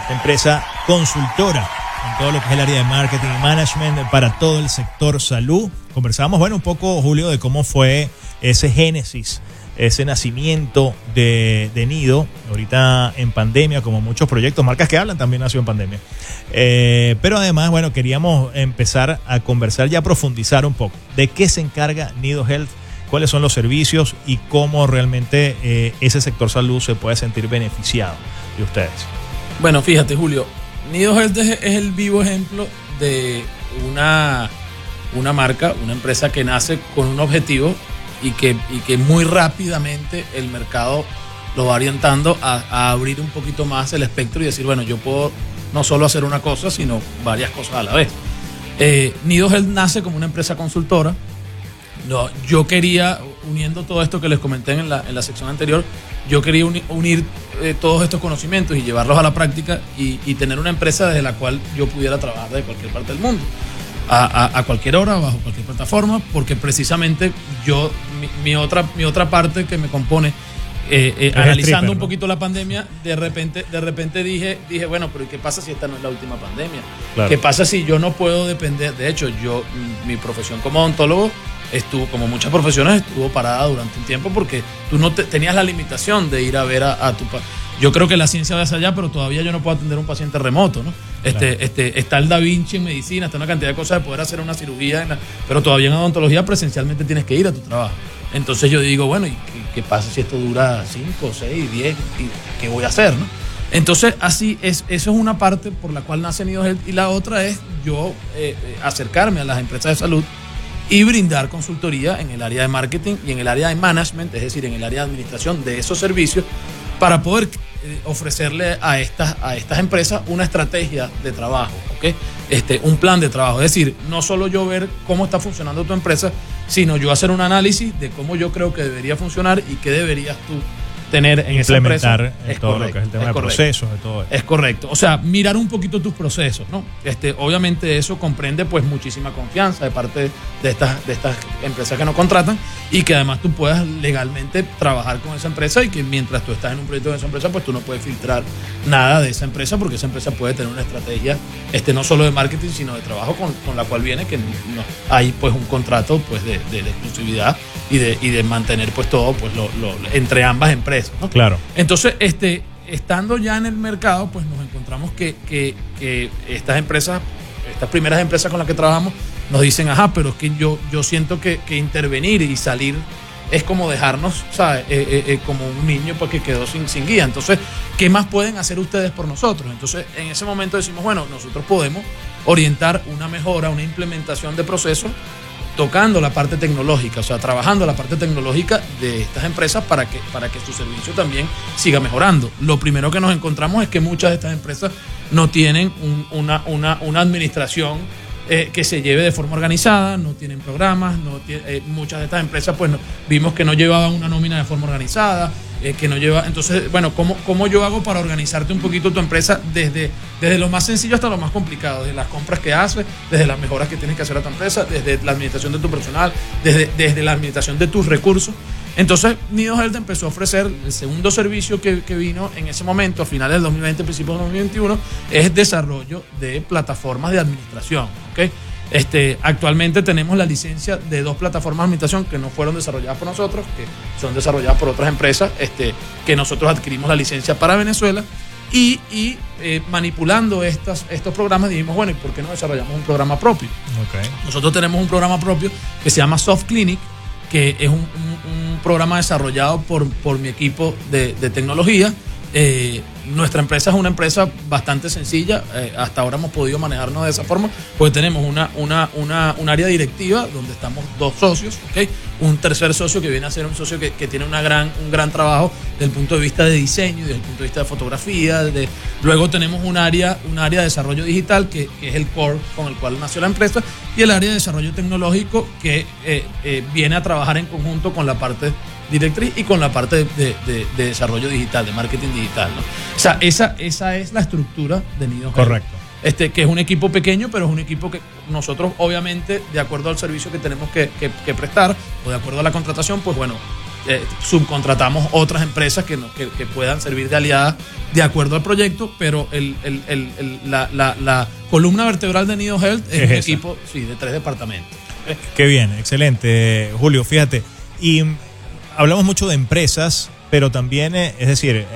Speaker 1: esta empresa consultora en todo lo que es el área de marketing y management para todo el sector salud. Conversábamos, bueno, un poco, Julio, de cómo fue ese génesis, ese nacimiento de, de Nido, ahorita en pandemia, como muchos proyectos, marcas que hablan, también nació en pandemia. Eh, pero además, bueno, queríamos empezar a conversar y a profundizar un poco de qué se encarga Nido Health cuáles son los servicios y cómo realmente eh, ese sector salud se puede sentir beneficiado de ustedes.
Speaker 4: Bueno, fíjate, Julio, Nido Health es, el vivo ejemplo de una, una marca, una empresa que nace con un objetivo y que, y que muy rápidamente el mercado lo va orientando a, a abrir un poquito más el espectro y decir, bueno, yo puedo no solo hacer una cosa, sino varias cosas a la vez. Eh, Health nace como una empresa consultora. No, yo quería, uniendo todo esto que les comenté en la, en la sección anterior, yo quería uni- unir eh, todos estos conocimientos y llevarlos a la práctica y, y tener una empresa desde la cual yo pudiera trabajar de cualquier parte del mundo, a, cualquier hora, bajo cualquier plataforma, porque precisamente yo, mi, mi otra, mi otra parte que me compone, eh, eh, analizando
Speaker 1: stripper,
Speaker 4: un poquito la pandemia, de repente, de repente dije, dije, bueno, pero ¿y qué pasa si esta no es la última pandemia?
Speaker 1: Claro.
Speaker 4: ¿Qué pasa si yo no puedo depender? De hecho, yo, mi profesión como odontólogo estuvo, como muchas profesiones, estuvo parada durante un tiempo porque tú no te- tenías la limitación de ir a ver a, a tu Yo creo que la ciencia va hacia allá, pero todavía yo no puedo atender a un paciente remoto, ¿no? Este,
Speaker 1: Claro.
Speaker 4: este, está el Da Vinci en medicina, está una cantidad de cosas de poder hacer una cirugía, en la- pero todavía en odontología presencialmente tienes que ir a tu trabajo. Entonces yo digo, bueno, ¿y qué, qué pasa si esto dura 5, 6, 10? ¿Qué voy a hacer, no? Entonces, así es, eso es una parte por la cual nace Nido Health y la otra es yo eh, eh, acercarme a las empresas de salud y brindar consultoría en el área de marketing y en el área de management, es decir, en el área de administración de esos servicios, para poder eh, ofrecerle a estas, a estas empresas una estrategia de trabajo, ¿ok? Este, un plan de trabajo. Es decir, no solo yo ver cómo está funcionando tu empresa, sino yo hacer un análisis de cómo yo creo que debería funcionar y qué deberías tú tener en esa empresa.
Speaker 1: Implementar en todo lo que es el tema de procesos, de todo eso.
Speaker 4: Es correcto. O sea, mirar un poquito tus procesos, ¿no? Este, obviamente eso comprende pues muchísima confianza de parte de estas, de estas empresas que nos contratan y que además tú puedas legalmente trabajar con esa empresa y que mientras tú estás en un proyecto de esa empresa, pues tú no puedes filtrar nada de esa empresa porque esa empresa puede tener una estrategia, este, no solo de marketing, sino de trabajo con, con la cual viene que no, hay pues un contrato pues de, de, de exclusividad y de, y de mantener pues todo pues lo, lo, entre ambas empresas. ¿no?
Speaker 1: Claro.
Speaker 4: Entonces, este, estando ya en el mercado, pues nos encontramos que, que, que, estas empresas, estas primeras empresas con las que trabajamos, nos dicen, ajá, pero es que yo, yo siento que, que intervenir y salir es como dejarnos, ¿sabes? Eh, eh, eh, como un niño porque quedó sin, sin guía. Entonces, ¿qué más pueden hacer ustedes por nosotros? Entonces, en ese momento decimos, bueno, nosotros podemos orientar una mejora, una implementación de procesos tocando la parte tecnológica, o sea, trabajando la parte tecnológica de estas empresas para que, para que su servicio también siga mejorando. Lo primero que nos encontramos es que muchas de estas empresas no tienen un, una, una, una, administración eh, que se lleve de forma organizada, no tienen programas, no eh, muchas de estas empresas pues vimos que no llevaban una nómina de forma organizada, eh, que no lleva. Entonces, bueno, ¿cómo, ¿cómo yo hago para organizarte un poquito tu empresa desde, desde lo más sencillo hasta lo más complicado? Desde las compras que haces, desde las mejoras que tienes que hacer a tu empresa, desde la administración de tu personal, desde, desde la administración de tus recursos. Entonces, Nido Health empezó a ofrecer el segundo servicio que, que, vino en ese momento, a finales del 2020, principios del 2021, es desarrollo de plataformas de administración. ¿okay? Este, actualmente tenemos la licencia de dos plataformas de administración que no fueron desarrolladas por nosotros, que son desarrolladas por otras empresas, este, que nosotros adquirimos la licencia para Venezuela. Y, y eh, manipulando estas, estos programas dijimos, bueno, ¿y por qué no desarrollamos un programa propio?
Speaker 1: Okay.
Speaker 4: Nosotros tenemos un programa propio que se llama Soft Clinic, que es un, un, un programa desarrollado por, por mi equipo de, de tecnología. Eh, nuestra empresa es una empresa bastante sencilla. Eh, hasta ahora hemos podido manejarnos de esa forma, porque tenemos una, una, una, un área directiva donde estamos dos socios, ¿okay? Un tercer socio que viene a ser un socio que, tiene una gran, un gran trabajo desde el punto de vista de diseño desde el punto de vista de fotografía. Luego tenemos un área, un área de desarrollo digital que, es el core con el cual nació la empresa y el área de desarrollo tecnológico que eh, eh, viene a trabajar en conjunto con la parte directriz y con la parte de, de, de, desarrollo digital, de marketing digital. O sea, esa, esa es la estructura de Nido
Speaker 1: Correcto.
Speaker 4: Este, que es un equipo pequeño, pero es un equipo que nosotros, obviamente, de acuerdo al servicio que tenemos que, que, que prestar o de acuerdo a la contratación, pues bueno, eh, subcontratamos otras empresas que, no, que, que, puedan servir de aliadas de acuerdo al proyecto, pero el, el, el, la, la, la, columna vertebral de Nido Health es, es un esa. equipo sí, de tres departamentos.
Speaker 1: Qué bien, excelente, Julio. Fíjate, y hablamos mucho de empresas, pero también, eh, es decir,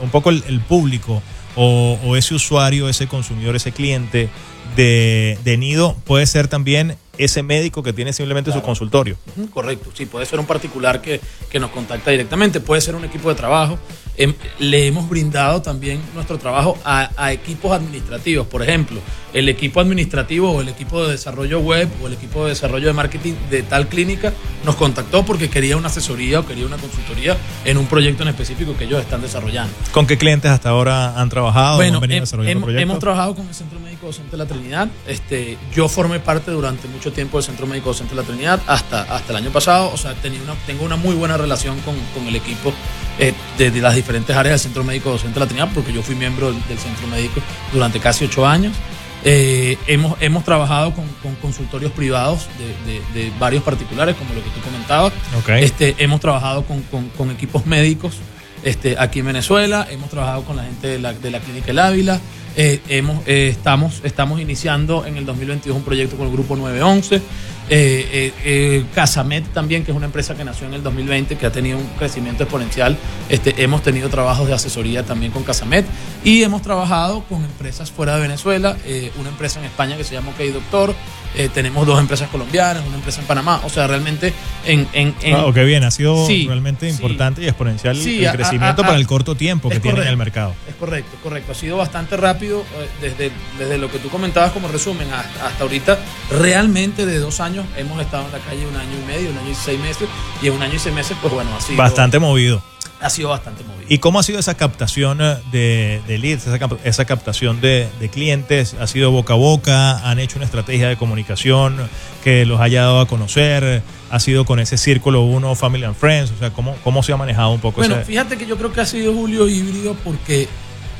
Speaker 1: un poco el público o, o, ese usuario, ese consumidor, ese cliente de, de, Nido puede ser también ese médico que tiene simplemente claro. su consultorio.
Speaker 4: Correcto, sí, puede ser un particular que, que nos contacta directamente, puede ser un equipo de trabajo. Eh, le hemos brindado también nuestro trabajo a, a, equipos administrativos, por ejemplo, el equipo administrativo o el equipo de desarrollo web o el equipo de desarrollo de marketing de tal clínica nos contactó porque quería una asesoría o quería una consultoría en un proyecto en específico que ellos están desarrollando.
Speaker 1: ¿Con qué clientes hasta ahora han trabajado?
Speaker 4: Bueno, han hemos, hemos, trabajado con el Centro Médico Docente de la Trinidad. Este, yo formé parte durante mucho tiempo del Centro Médico Docente de la Trinidad hasta, hasta el año pasado. O sea, tenía una, tengo una muy buena relación con, con el equipo eh, de, de, las diferentes áreas del Centro Médico Docente de la Trinidad porque yo fui miembro del, del Centro Médico durante casi ocho años. Eh, hemos, hemos trabajado con, con consultorios privados de, de, de, varios particulares, como lo que tú comentabas.
Speaker 1: Okay.
Speaker 4: Este, hemos trabajado con, con, con equipos médicos este, aquí en Venezuela, hemos trabajado con la gente de la, de la Clínica El Ávila, eh, hemos, eh, estamos, estamos iniciando en el 2022 un proyecto con el Grupo 911. Eh, eh, Casamet también, que es una empresa que nació en el 2020, que ha tenido un crecimiento exponencial. Este, hemos tenido trabajos de asesoría también con Casamet y hemos trabajado con empresas fuera de Venezuela, eh, una empresa en España que se llama OK Doctor, eh, tenemos dos empresas colombianas, una empresa en Panamá, o sea, realmente en... en, en
Speaker 1: oh, qué bien, ha sido sí, realmente sí. importante y exponencial sí, el crecimiento a, a, a, para el corto tiempo que tiene en el mercado.
Speaker 4: Es correcto, correcto, ha sido bastante rápido eh, desde, desde lo que tú comentabas como resumen hasta, hasta ahorita, realmente de dos años hemos estado en la calle un año y medio, un año y seis meses, y en un año y seis meses, pues bueno, ha sido...
Speaker 1: Bastante movido
Speaker 4: ha sido bastante movido.
Speaker 1: ¿Y cómo ha sido esa captación eh, de, de leads, esa, cap- esa captación de, de clientes? ¿Ha sido boca a boca? ¿Han hecho una estrategia de comunicación que los haya dado a conocer? ¿Ha sido con ese círculo uno, Family and Friends? O sea, ¿cómo, cómo se ha manejado un poco
Speaker 4: Bueno,
Speaker 1: ese-
Speaker 4: fíjate que yo creo que ha sido Julio híbrido porque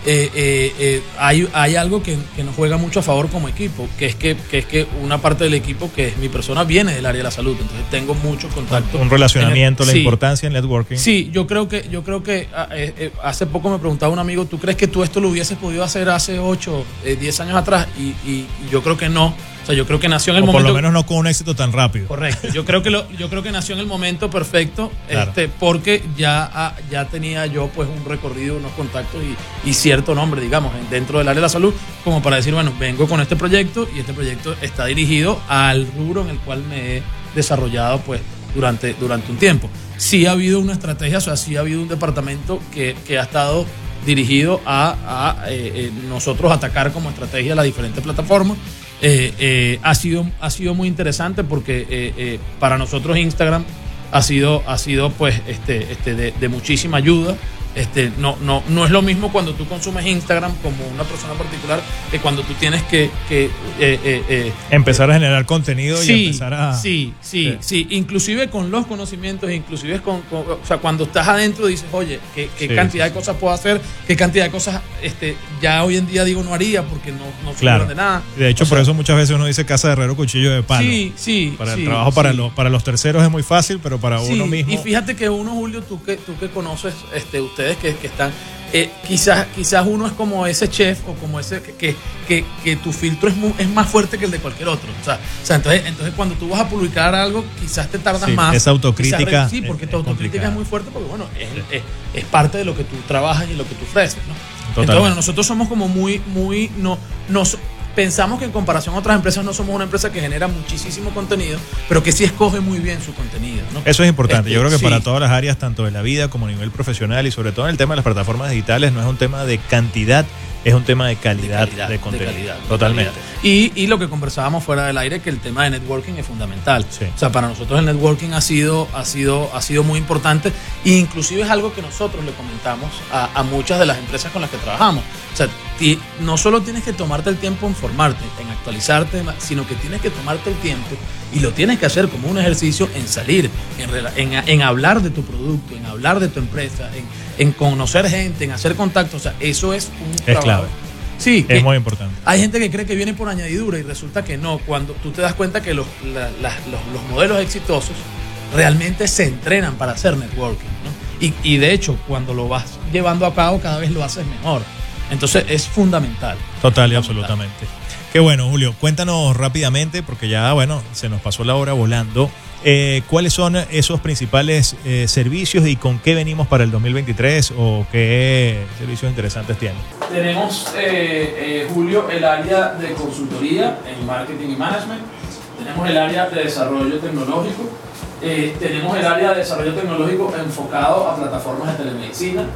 Speaker 4: eh, eh, eh, hay, hay algo que, que nos juega mucho a favor como equipo, que es que, que es que una parte del equipo, que es mi persona, viene del área de la salud. Entonces tengo muchos contactos.
Speaker 1: un relacionamiento,
Speaker 4: En
Speaker 1: la
Speaker 4: sí.
Speaker 1: importancia en networking?
Speaker 4: Sí, yo creo que, yo creo que ah, eh, eh, hace poco me preguntaba un amigo, ¿tú crees que tú esto lo hubieses podido hacer hace 8, 10 años atrás? Y, y- y yo creo que no. O sea, yo creo que nació en el
Speaker 1: o por
Speaker 4: momento.
Speaker 1: lo menos no con un éxito tan rápido.
Speaker 4: Correcto. Yo creo que lo, yo creo que nació en el momento perfecto,
Speaker 1: Claro.
Speaker 4: este, porque ya, ah, ya tenía yo pues un recorrido, unos contactos y, y cierto nombre, digamos, en- dentro del área de la salud, como para decir, bueno, vengo con este proyecto y este proyecto está dirigido al rubro en el cual me he desarrollado pues durante, durante un tiempo. Sí ha habido una estrategia, o sea, sí ha habido un departamento que, que ha estado dirigido a, a, eh, eh, nosotros atacar como estrategia las diferentes plataformas. Eh, eh, ha, sido, ha sido muy interesante porque eh, para nosotros Instagram ha sido, ha sido pues este, este de, de muchísima ayuda. Este, no, no, no es lo mismo cuando tú consumes Instagram como una persona particular que cuando tú tienes que, que
Speaker 1: Empezar a generar contenido y empezar a...
Speaker 4: Sí, sí, sí, Inclusive con los conocimientos, inclusive con, con- o sea, cuando estás adentro dices, oye, ¿qué, qué
Speaker 1: Sí,
Speaker 4: cantidad
Speaker 1: sí,
Speaker 4: de cosas puedo hacer? ¿Qué cantidad de cosas este, ya hoy en día digo no haría porque no, no
Speaker 1: Claro.
Speaker 4: de nada?
Speaker 1: De hecho,
Speaker 4: O
Speaker 1: por
Speaker 4: sea,
Speaker 1: eso muchas veces uno dice casa de herrero, cuchillo de palo.
Speaker 4: Sí, sí.
Speaker 1: Para el
Speaker 4: sí,
Speaker 1: trabajo, para, los, para los terceros es muy fácil, pero para
Speaker 4: Sí,
Speaker 1: uno mismo...
Speaker 4: Y fíjate que uno, Julio, tú que, tú que conoces, este, ustedes que, que están, eh, quizás, quizás uno es como ese chef o como ese que, que, que- que tu filtro es, mu- es más fuerte que el de cualquier otro. O sea, o sea, entonces, entonces cuando tú vas a publicar algo, quizás te tardas más.
Speaker 1: esa autocrítica
Speaker 4: Quizás Sí, porque
Speaker 1: es
Speaker 4: tu autocrítica
Speaker 1: complicada.
Speaker 4: es muy fuerte porque, bueno, es, es- es parte de lo que tú trabajas y lo que tú ofreces, ¿no? Entonces, bueno, nosotros somos como muy, muy, no, nos pensamos que en comparación a otras empresas no somos una empresa que genera muchísimo contenido, pero que sí escoge muy bien su contenido, ¿no?
Speaker 1: Eso es importante.
Speaker 4: Este,
Speaker 1: Yo creo que
Speaker 4: sí.
Speaker 1: para todas las áreas, tanto de la vida como a nivel profesional y sobre todo en el tema de las plataformas digitales, no es un tema de cantidad, es un tema de calidad de,
Speaker 4: calidad, de
Speaker 1: contenido.
Speaker 4: calidad,
Speaker 1: Totalmente.
Speaker 4: Y, y lo que conversábamos fuera del aire, que el tema de networking es fundamental.
Speaker 1: Sí.
Speaker 4: O sea, para nosotros el networking ha sido, ha sido, ha sido muy importante e inclusive es algo que nosotros le comentamos a, a muchas de las empresas con las que trabajamos. O sea, ti- no solo tienes que tomarte el tiempo en formarte, en actualizarte, sino que tienes que tomarte el tiempo y lo tienes que hacer como un ejercicio en salir, en, en, en hablar de tu producto, en hablar de tu empresa, en, en conocer gente, en hacer contactos. O sea, eso es un trabajo.
Speaker 1: clave.
Speaker 4: Sí,
Speaker 1: Es muy importante.
Speaker 4: hay gente que cree que viene por añadidura y resulta que no. Cuando tú te das cuenta que los, la- la- los, los modelos exitosos realmente se entrenan para hacer networking. ¿no? Y, y de hecho, cuando lo vas llevando a cabo, cada vez lo haces mejor. Entonces es fundamental.
Speaker 1: Total y absolutamente. Qué bueno, Julio. Cuéntanos rápidamente, porque ya, bueno, se nos pasó la hora volando. eh, ¿Cuáles son esos principales eh, servicios y con qué venimos para el 2023 o qué servicios interesantes tienen?
Speaker 4: Tenemos, eh, Julio, el área de consultoría en marketing y management. Tenemos el área de desarrollo tecnológico. Tenemos el área de desarrollo tecnológico enfocado a plataformas de telemedicina,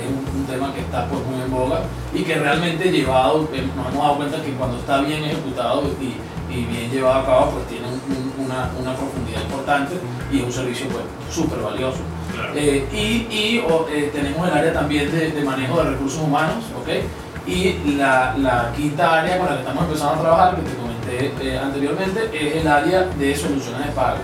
Speaker 4: que es un, un tema que está pues, muy en boga y que realmente llevado, eh, nos hemos dado cuenta que cuando está bien ejecutado y, y bien llevado a cabo, pues tiene un- un- una, una profundidad importante y es un servicio pues súper valioso. Eh, y y, o, eh, tenemos el área también de, de manejo de recursos humanos, ¿ok? Y la, la quinta área con la que estamos empezando a trabajar, que te comenté eh, anteriormente, es el área de soluciones de pago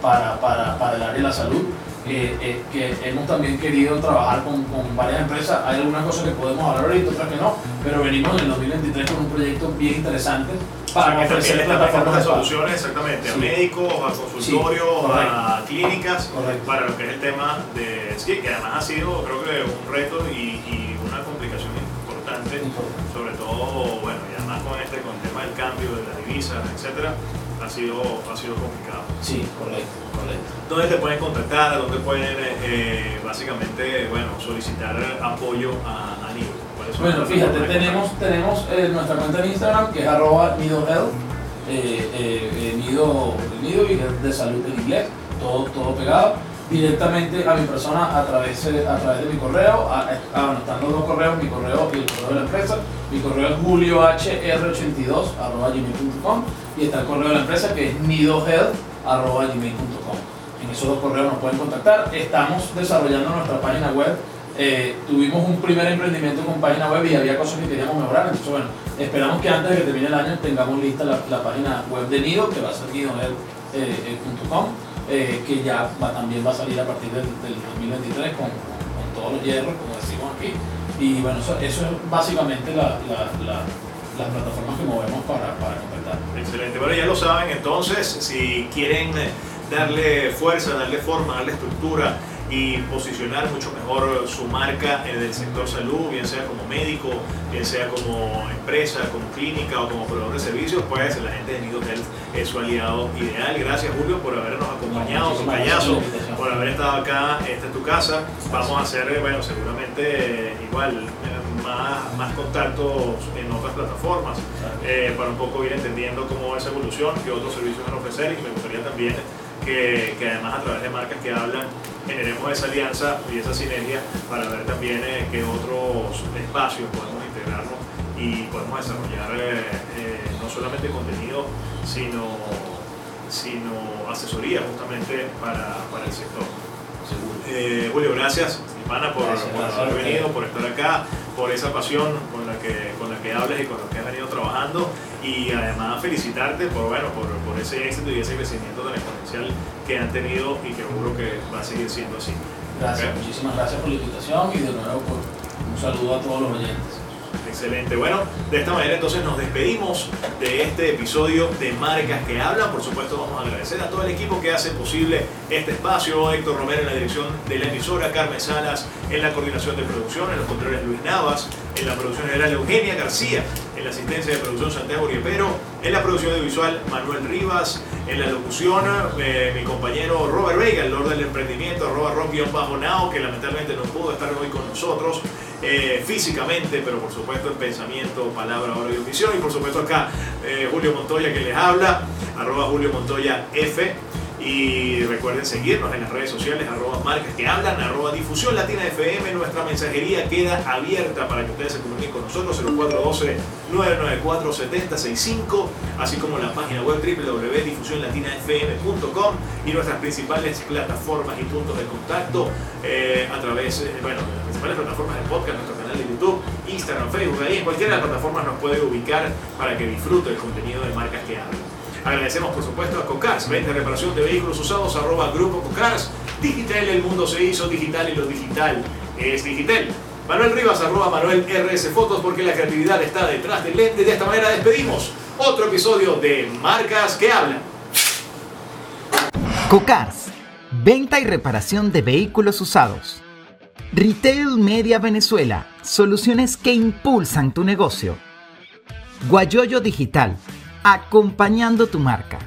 Speaker 4: para, para, para el área de la salud. Eh, eh, que hemos también querido trabajar con, con varias empresas. Hay algunas cosas que podemos hablar ahorita, otras que no, pero venimos en el 2023 con un proyecto bien interesante para
Speaker 5: que
Speaker 4: ofrecer plataformas
Speaker 5: de soluciones exactamente a
Speaker 4: Sí.
Speaker 5: médicos, a consultorios,
Speaker 4: correcto.
Speaker 5: a clínicas,
Speaker 4: Correcto.
Speaker 5: para lo que es el tema de sí, que además ha sido creo que un reto y, y una complicación importante,
Speaker 4: Importante.
Speaker 5: sobre todo, bueno, y además con este, con el tema del cambio de las divisas, etcétera, ha sido, ha sido complicado.
Speaker 4: Sí, correcto, correcto.
Speaker 5: ¿Dónde te pueden contactar? ¿Dónde pueden eh, básicamente, bueno, solicitar apoyo a, a Nido? ¿Cuáles son
Speaker 4: Bueno, fíjate, tenemos, tenemos eh, nuestra cuenta en Instagram que es arroba nido health, eh, eh, eh, nido, nido y de salud en inglés, todo, todo pegado, directamente a mi persona a través, eh, a través de mi correo, a- a- anotando dos correos, mi correo y el correo de la empresa. Mi correo es juliohr82 arroba gmail.com y está el correo de la empresa que es nidohealth arroba gmail.com. en esos dos correos nos pueden contactar. Estamos desarrollando nuestra página web. Eh, tuvimos un primer emprendimiento con página web y había cosas que queríamos mejorar. Entonces, bueno, esperamos que antes de que termine el año tengamos lista la, la página web de Nido, que va a ser guidonel.com, eh, que ya va, también va a salir a partir del, del 2023 con, con, todos los hierros, como decimos aquí. Y bueno, eso, eso es básicamente la, la, la, las plataformas que movemos para, para contactar.
Speaker 5: Excelente. Bueno, ya lo saben, entonces, si quieren darle fuerza, darle forma, darle estructura y posicionar mucho mejor su marca en el sector salud, bien sea como médico, bien sea como empresa, como clínica o como proveedor de servicios, pues la gente de Nido Health es su aliado ideal. Gracias Julio por habernos acompañado, su payaso, por haber estado acá, esta es tu casa. Vamos a hacer, bueno, seguramente igual más, más contactos en otras plataformas eh, para un poco ir entendiendo cómo esa evolución, qué otros servicios van a ofrecer y me gustaría también que, que, además a través de marcas que hablan generemos esa alianza y esa sinergia para ver también eh, qué otros espacios podemos integrarnos y podemos desarrollar eh, eh, no solamente contenido, sino, sino asesoría justamente para, para el sector. Julio, gracias, hermana, por,
Speaker 4: Gracias,
Speaker 5: por
Speaker 4: gracias,
Speaker 5: haber venido, por estar acá, por esa pasión con la que, con la que hablas y con la que has venido trabajando y además felicitarte por, bueno, por, por ese éxito y ese crecimiento tan exponencial que han tenido y que seguro que va a seguir siendo así.
Speaker 4: Gracias, muchísimas gracias por la invitación y de nuevo por un saludo a todos los oyentes.
Speaker 5: Excelente. Bueno, de esta manera entonces nos despedimos de este episodio de Marcas que Hablan. Por supuesto, vamos a agradecer a todo el equipo que hace posible este espacio. Héctor Romero en la dirección de la emisora, Carmen Salas en la coordinación de producción, en los controles Luis Navas, en la producción general Eugenia García, en la asistencia de producción Santiago Riepero, en la producción audiovisual Manuel Rivas, en la locución eh, mi compañero Robert Vega, el Lord del Emprendimiento, arroba rock-now, que lamentablemente no pudo estar hoy con nosotros eh, físicamente, pero por supuesto en pensamiento, palabra, hora y audición. Y por supuesto acá eh, Julio Montoya que les habla, arroba Julio Montoya F. Y recuerden seguirnos en las redes sociales, arroba marcas que hablan, arroba difusión latina FM. Nuestra mensajería queda abierta para que ustedes se comuniquen con nosotros, 0412-994-7065, así como la página web www.difusionlatinafm.com y nuestras principales plataformas y puntos de contacto eh, a través, eh, bueno, las principales plataformas de podcast, nuestro canal de YouTube, Instagram, Facebook, ahí en cualquiera de las plataformas nos puede ubicar para que disfrute el contenido de marcas que hablan. Agradecemos por supuesto a Cocars, venta y reparación de vehículos usados, arroba Grupo Cocars. Digital, el mundo se hizo digital y lo digital es digital. Manuel Rivas, arroba Manuel RS Fotos, porque la creatividad está detrás del lente. De esta manera despedimos otro episodio de Marcas que Hablan.
Speaker 2: Cocars, venta y reparación de vehículos usados. Retail Media Venezuela, soluciones que impulsan tu negocio. Guayoyo Digital, acompañando tu marca.